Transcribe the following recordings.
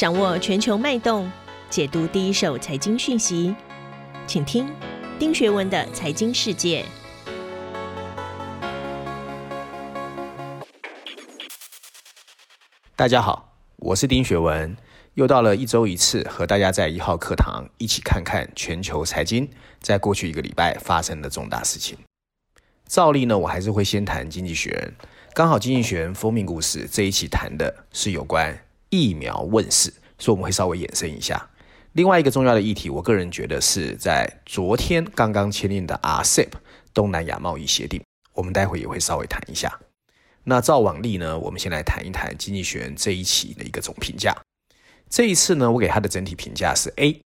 掌握全球脉动，解读第一手财经讯息，请听丁学文的财经世界。大家好，我是丁学文，又到了一周一次和大家在一号课堂一起看看全球财经在过去一个礼拜发生的重大事情。照例呢，我还是会先谈经济学人。刚好经济学人封面故事这一期谈的是有关疫苗问世，所以我们会稍微延伸一下。另外一个重要的议题，我个人觉得是在昨天刚刚签订的 RCEP 东南亚贸易协定，我们待会也会稍微谈一下。那照往例呢，我们先来谈一谈经济学人这一期的一个总评价。这一次呢，我给他的整体评价是 A。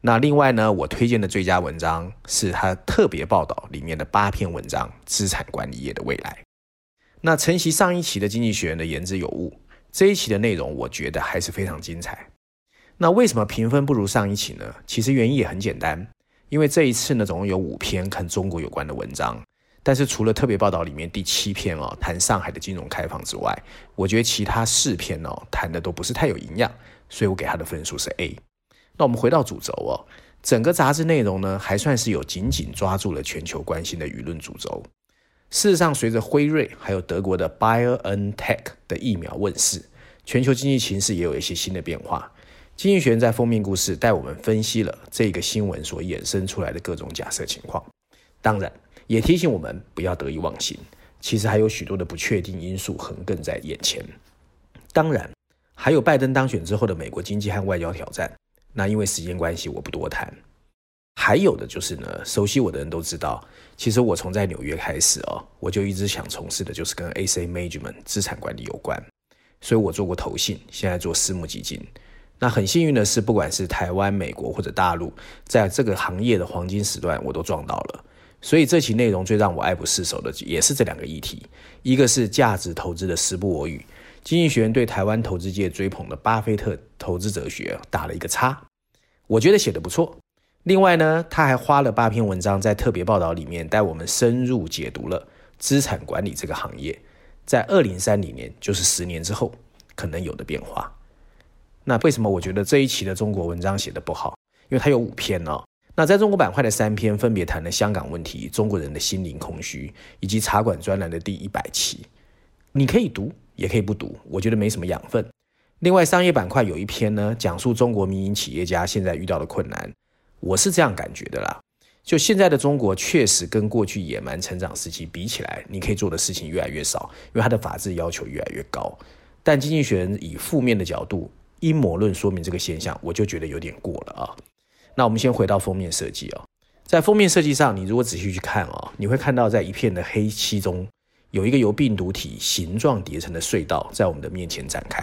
那另外呢，我推荐的最佳文章是他特别报道里面的八篇文章《资产管理业的未来》。那承袭上一期的经济学人的言之有物，这一期的内容我觉得还是非常精彩。那为什么评分不如上一期呢？其实原因也很简单，因为这一次呢，总共有五篇跟中国有关的文章，但是除了特别报道里面第七篇哦，谈上海的金融开放之外，我觉得其他四篇哦，谈的都不是太有营养，所以我给他的分数是 A。那我们回到主轴哦，整个杂志内容呢，还算是有紧紧抓住了全球关心的舆论主轴。事实上，随着辉瑞还有德国的 BioNTech 的疫苗问世，全球经济情势也有一些新的变化。经济学人在封面故事带我们分析了这个新闻所衍生出来的各种假设情况，当然也提醒我们不要得意忘形，其实还有许多的不确定因素横亘在眼前。当然，还有拜登当选之后的美国经济和外交挑战。那因为时间关系，我不多谈。还有的就是呢，熟悉我的人都知道，其实我从在纽约开始哦，我就一直想从事的就是跟 A C Management 资产管理有关，所以我做过投信，现在做私募基金。那很幸运的是，不管是台湾、美国或者大陆，在这个行业的黄金时段，我都撞到了。所以这期内容最让我爱不释手的，也是这两个议题：一个是价值投资的时不我与，经济学人对台湾投资界追捧的巴菲特投资哲学打了一个叉，我觉得写得不错。另外呢，他还花了八篇文章在特别报道里面带我们深入解读了资产管理这个行业，在二零三零年，就是十年之后可能有的变化。那为什么我觉得这一期的中国文章写得不好？因为它有五篇哦。那在中国板块的三篇分别谈了香港问题、中国人的心灵空虚，以及茶馆专栏的第一百期。你可以读，也可以不读，我觉得没什么养分。另外，商业板块有一篇呢，讲述中国民营企业家现在遇到的困难。我是这样感觉的啦，就现在的中国确实跟过去野蛮成长时期比起来，你可以做的事情越来越少，因为它的法治要求越来越高。但经济学人以负面的角度阴谋论说明这个现象，我就觉得有点过了啊。那我们先回到封面设计哦，在封面设计上，你如果仔细去看哦，你会看到在一片的黑漆中，有一个由病毒体形状叠成的隧道在我们的面前展开，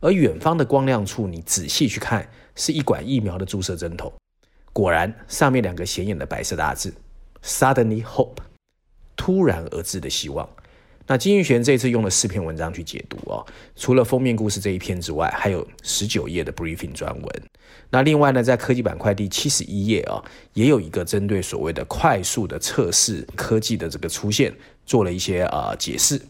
而远方的光亮处，你仔细去看，是一管疫苗的注射针头。果然，上面两个显眼的白色大字 “Suddenly Hope”，突然而至的希望。那经济学人这次用了四篇文章去解读哦，除了封面故事这一篇之外，还有十九页的 briefing 专文。那另外呢，在科技板块第七十一页啊，也有一个针对所谓的快速的测试科技的这个出现，做了一些呃解释。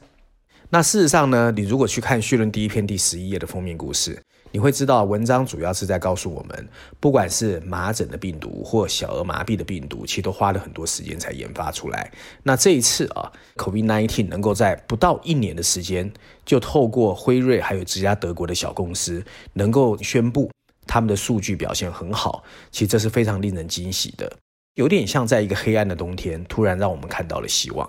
那事实上呢，你如果去看序论第一篇第十一页的封面故事。你会知道，文章主要是在告诉我们，不管是麻疹的病毒或小儿麻痹的病毒，其实都花了很多时间才研发出来。那这一次啊，COVID-19 能够在不到一年的时间，就透过辉瑞还有几家德国的小公司，能够宣布他们的数据表现很好，其实这是非常令人惊喜的，有点像在一个黑暗的冬天，突然让我们看到了希望。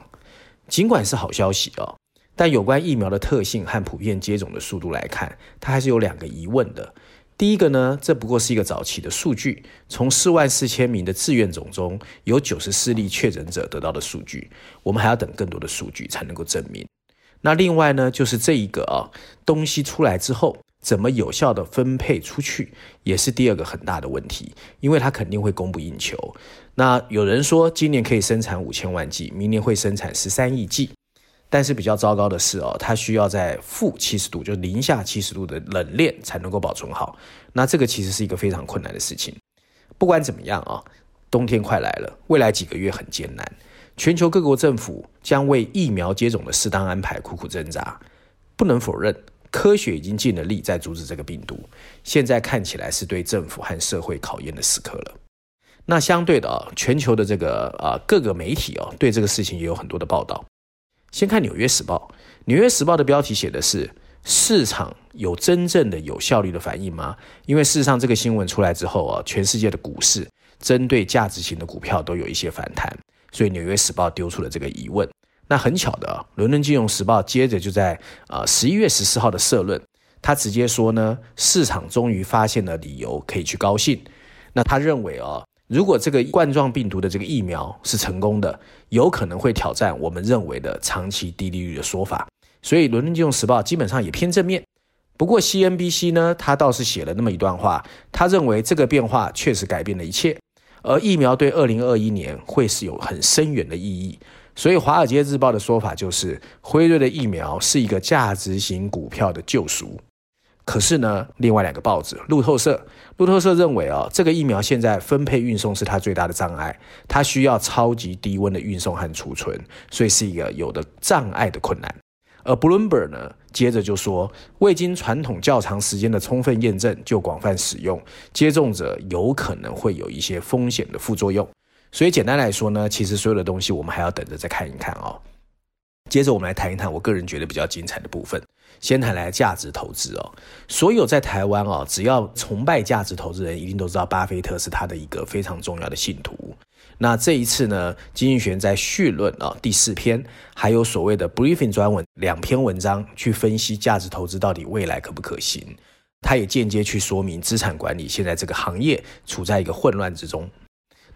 尽管是好消息啊。但有关疫苗的特性和普遍接种的速度来看，它还是有两个疑问的。第一个呢，这不过是一个早期的数据，从四万四千名的志愿种中有九十四例确诊者得到的数据，我们还要等更多的数据才能够证明。那另外呢，就是这一个啊东西出来之后，怎么有效的分配出去，也是第二个很大的问题，因为它肯定会供不应求。那有人说今年可以生产五千万剂，明年会生产十三亿剂。但是比较糟糕的是哦，它需要在负七十度，就零下七十度的冷链才能够保存好。那这个其实是一个非常困难的事情。不管怎么样啊，冬天快来了，未来几个月很艰难。全球各国政府将为疫苗接种的适当安排苦苦挣扎。不能否认，科学已经尽了力在阻止这个病毒，现在看起来是对政府和社会考验的时刻了。那相对的啊，全球的这个啊各个媒体哦，对这个事情也有很多的报道。先看《纽约时报》，《纽约时报》的标题写的是“市场有真正的有效率的反应吗？”因为事实上这个新闻出来之后啊，全世界的股市针对价值型的股票都有一些反弹，所以《纽约时报》丢出了这个疑问。那很巧的，《伦敦金融时报》接着就在啊十一月十四号的社论，他直接说呢，市场终于发现了理由可以去高兴。那他认为啊。如果这个冠状病毒的这个疫苗是成功的，有可能会挑战我们认为的长期低利率的说法。所以，《伦敦金融时报》基本上也偏正面。不过，CNBC 呢，他倒是写了那么一段话，他认为这个变化确实改变了一切，而疫苗对2021年会是有很深远的意义。所以，《华尔街日报》的说法就是，辉瑞的疫苗是一个价值型股票的救赎。可是呢，另外两个报纸，路透社，路透社认为啊、哦，这个疫苗现在分配运送是它最大的障碍，它需要超级低温的运送和储存，所以是一个有的障碍的困难。而 Bloomberg 呢，接着就说，未经传统较长时间的充分验证就广泛使用，接种者有可能会有一些风险的副作用。所以简单来说呢，其实所有的东西我们还要等着再看一看哦。接着我们来谈一谈我个人觉得比较精彩的部分。先谈来价值投资哦，所有在台湾哦，只要崇拜价值投资人，一定都知道巴菲特是他的一个非常重要的信徒。那这一次呢，经济学在绪论啊第四篇，还有所谓的 briefing 专文两篇文章，去分析价值投资到底未来可不可行。他也间接去说明资产管理现在这个行业处在一个混乱之中。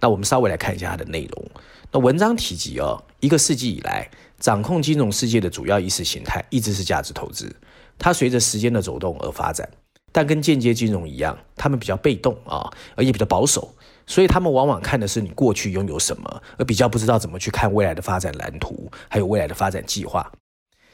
那我们稍微来看一下它的内容。那文章提及哦，一个世纪以来。掌控金融世界的主要意识形态一直是价值投资，它随着时间的走动而发展，但跟间接金融一样，他们比较被动啊，而且比较保守，所以他们往往看的是你过去拥有什么，而比较不知道怎么去看未来的发展蓝图，还有未来的发展计划。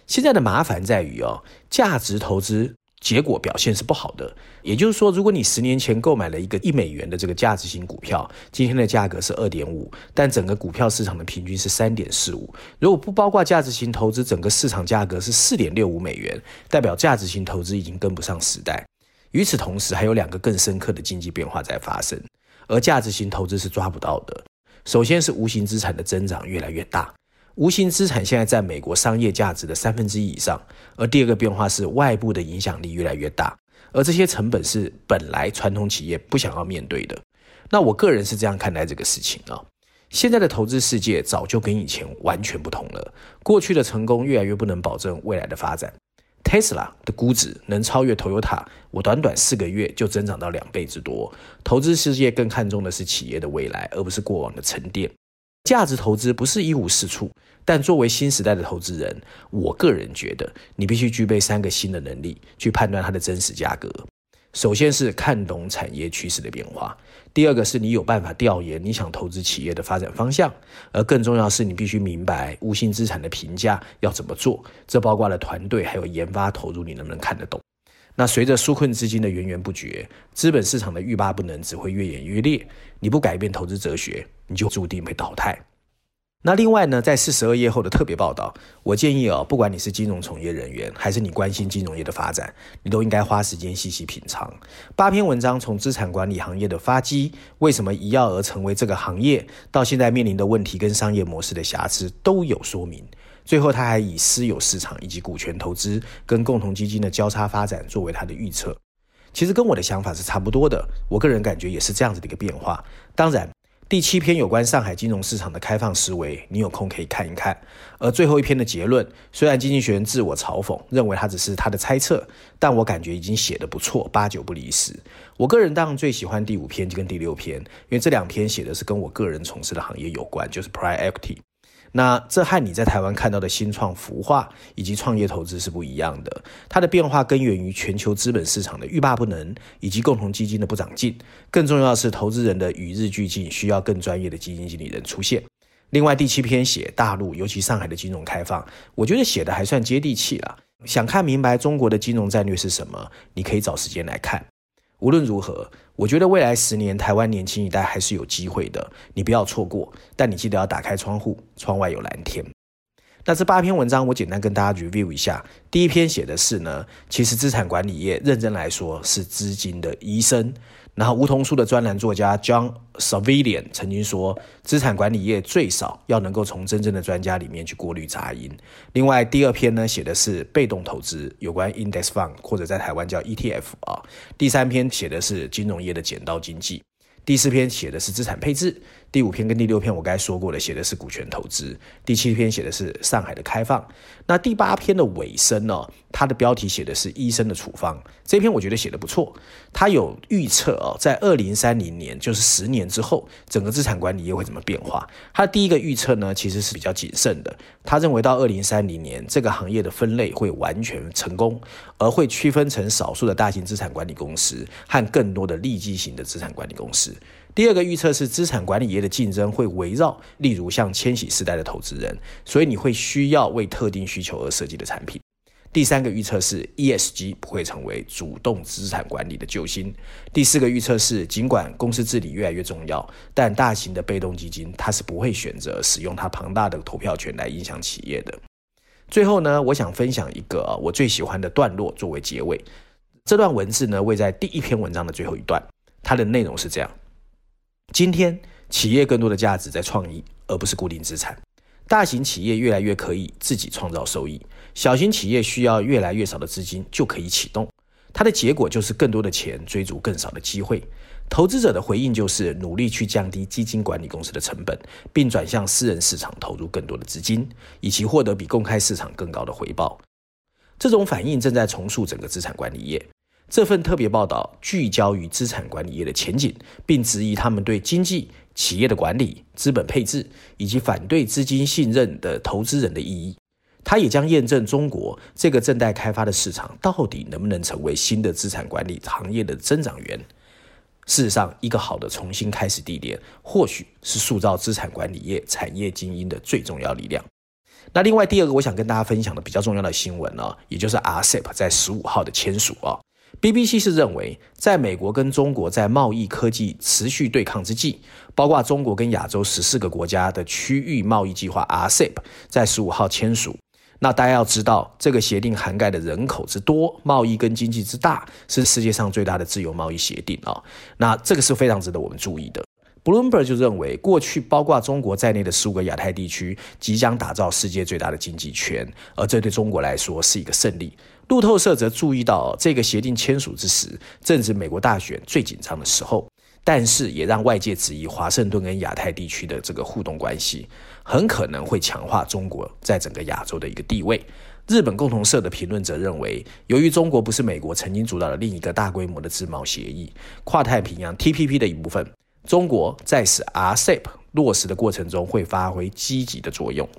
现在的麻烦在于哦，价值投资。结果表现是不好的，也就是说，如果你十年前购买了一个一美元的这个价值型股票，今天的价格是二点五，但整个股票市场的平均是三点四五。如果不包括价值型投资，整个市场价格是四点六五美元，代表价值型投资已经跟不上时代。与此同时，还有两个更深刻的经济变化在发生，而价值型投资是抓不到的。首先是无形资产的增长越来越大。无形资产现在占美国商业价值的三分之一以上，而第二个变化是外部的影响力越来越大，而这些成本是本来传统企业不想要面对的。那我个人是这样看待这个事情啊，现在的投资世界早就跟以前完全不同了，过去的成功越来越不能保证未来的发展。Tesla 的估值能超越 Toyota，我短短四个月就增长到两倍之多。投资世界更看重的是企业的未来，而不是过往的沉淀。价值投资不是一无是处，但作为新时代的投资人，我个人觉得你必须具备三个新的能力去判断它的真实价格。首先是看懂产业趋势的变化，第二个是你有办法调研你想投资企业的发展方向，而更重要是你必须明白无形资产的评价要怎么做，这包括了团队还有研发投入，你能不能看得懂？那随着纾困资金的源源不绝，资本市场的欲罢不能只会越演越烈。你不改变投资哲学，你就注定被淘汰。那另外呢，在四十二页后的特别报道，我建议哦，不管你是金融从业人员，还是你关心金融业的发展，你都应该花时间细细品尝。八篇文章从资产管理行业的发迹，为什么一跃而成为这个行业，到现在面临的问题跟商业模式的瑕疵，都有说明。最后，他还以私有市场以及股权投资跟共同基金的交叉发展作为他的预测。其实跟我的想法是差不多的，我个人感觉也是这样子的一个变化。当然，第七篇有关上海金融市场的开放思维，你有空可以看一看。而最后一篇的结论，虽然经济学人自我嘲讽，认为它只是他的猜测，但我感觉已经写得不错，八九不离十。我个人当然最喜欢第五篇跟第六篇，因为这两篇写的是跟我个人从事的行业有关，就是 Private Equity。那这和你在台湾看到的新创孵化以及创业投资是不一样的，它的变化根源于全球资本市场的欲罢不能，以及共同基金的不长进。更重要的是，投资人的与日俱进，需要更专业的基金经理人出现。另外，第七篇写大陆，尤其上海的金融开放，我觉得写的还算接地气了。想看明白中国的金融战略是什么，你可以找时间来看。无论如何，我觉得未来十年台湾年轻一代还是有机会的，你不要错过。但你记得要打开窗户，窗外有蓝天。那这八篇文章我简单跟大家 review 一下。第一篇写的是呢，其实资产管理业认真来说是资金的医生。然后梧桐树的专栏作家 John Savilian 曾经说，资产管理业最少要能够从真正的专家里面去过滤杂音。另外，第二篇呢写的是被动投资，有关 index fund 或者在台湾叫 ETF 啊。第三篇写的是金融业的剪刀经济。第四篇写的是资产配置，第五篇跟第六篇我刚才说过的写的是股权投资，第七篇写的是上海的开放，那第八篇的尾声呢，它的标题写的是医生的处方，这篇我觉得写得不错，它有预测哦，在二零三零年，就是十年之后，整个资产管理业会怎么变化？它的第一个预测呢，其实是比较谨慎的，他认为到二零三零年，这个行业的分类会完全成功，而会区分成少数的大型资产管理公司和更多的利基型的资产管理公司。第二个预测是资产管理业的竞争会围绕，例如像千禧世代的投资人，所以你会需要为特定需求而设计的产品。第三个预测是 ESG 不会成为主动资产管理的救星。第四个预测是，尽管公司治理越来越重要，但大型的被动基金它是不会选择使用它庞大的投票权来影响企业的。最后呢，我想分享一个我最喜欢的段落作为结尾。这段文字呢，位在第一篇文章的最后一段，它的内容是这样。今天，企业更多的价值在创意，而不是固定资产。大型企业越来越可以自己创造收益，小型企业需要越来越少的资金就可以启动。它的结果就是更多的钱追逐更少的机会。投资者的回应就是努力去降低基金管理公司的成本，并转向私人市场投入更多的资金，以期获得比公开市场更高的回报。这种反应正在重塑整个资产管理业。这份特别报道聚焦于资产管理业的前景，并质疑他们对经济、企业的管理、资本配置以及反对资金信任的投资人的意义。它也将验证中国这个正待开发的市场到底能不能成为新的资产管理行业的增长源。事实上，一个好的重新开始地点，或许是塑造资产管理业产业精英的最重要力量。那另外第二个，我想跟大家分享的比较重要的新闻呢，也就是 RCEP 在十五号的签署啊。BBC 是认为，在美国跟中国在贸易科技持续对抗之际，包括中国跟亚洲十四个国家的区域贸易计划 RCEP 在十五号签署。那大家要知道，这个协定涵盖的人口之多、贸易跟经济之大，是世界上最大的自由贸易协定啊。那这个是非常值得我们注意的。Bloomberg 就认为，过去包括中国在内的十五个亚太地区即将打造世界最大的经济圈，而这对中国来说是一个胜利。路透社则注意到，这个协定签署之时，正值美国大选最紧张的时候，但是也让外界质疑华盛顿跟亚太地区的这个互动关系，很可能会强化中国在整个亚洲的一个地位。日本共同社的评论则认为，由于中国不是美国曾经主导的另一个大规模的自贸协议——跨太平洋 TPP 的一部分。中国在使 RCEP 落实的过程中会发挥积极的作用。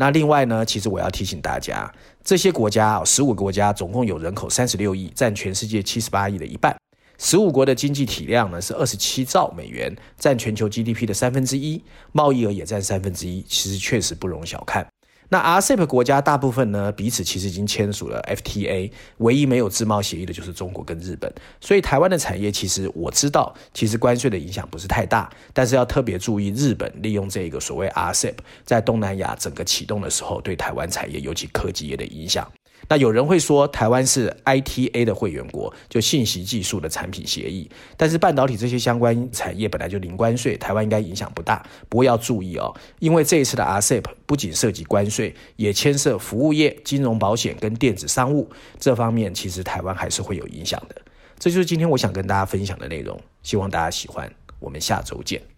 那另外呢，其实我要提醒大家，这些国家十五个国家总共有人口三十六亿，占全世界七十八亿的一半。十五国的经济体量呢是二十七兆美元，占全球 GDP 的三分之一，贸易额也占三分之一，其实确实不容小看。那 RCEP 国家大部分呢，彼此其实已经签署了 FTA，唯一没有自贸协议的就是中国跟日本。所以台湾的产业其实我知道，其实关税的影响不是太大，但是要特别注意日本利用这个所谓 RCEP 在东南亚整个启动的时候，对台湾产业尤其科技业的影响。那有人会说，台湾是 ITA 的会员国，就信息技术的产品协议。但是半导体这些相关产业本来就零关税，台湾应该影响不大。不过要注意哦，因为这一次的 RCEP 不仅涉及关税，也牵涉服务业、金融保险跟电子商务这方面，其实台湾还是会有影响的。这就是今天我想跟大家分享的内容，希望大家喜欢。我们下周见。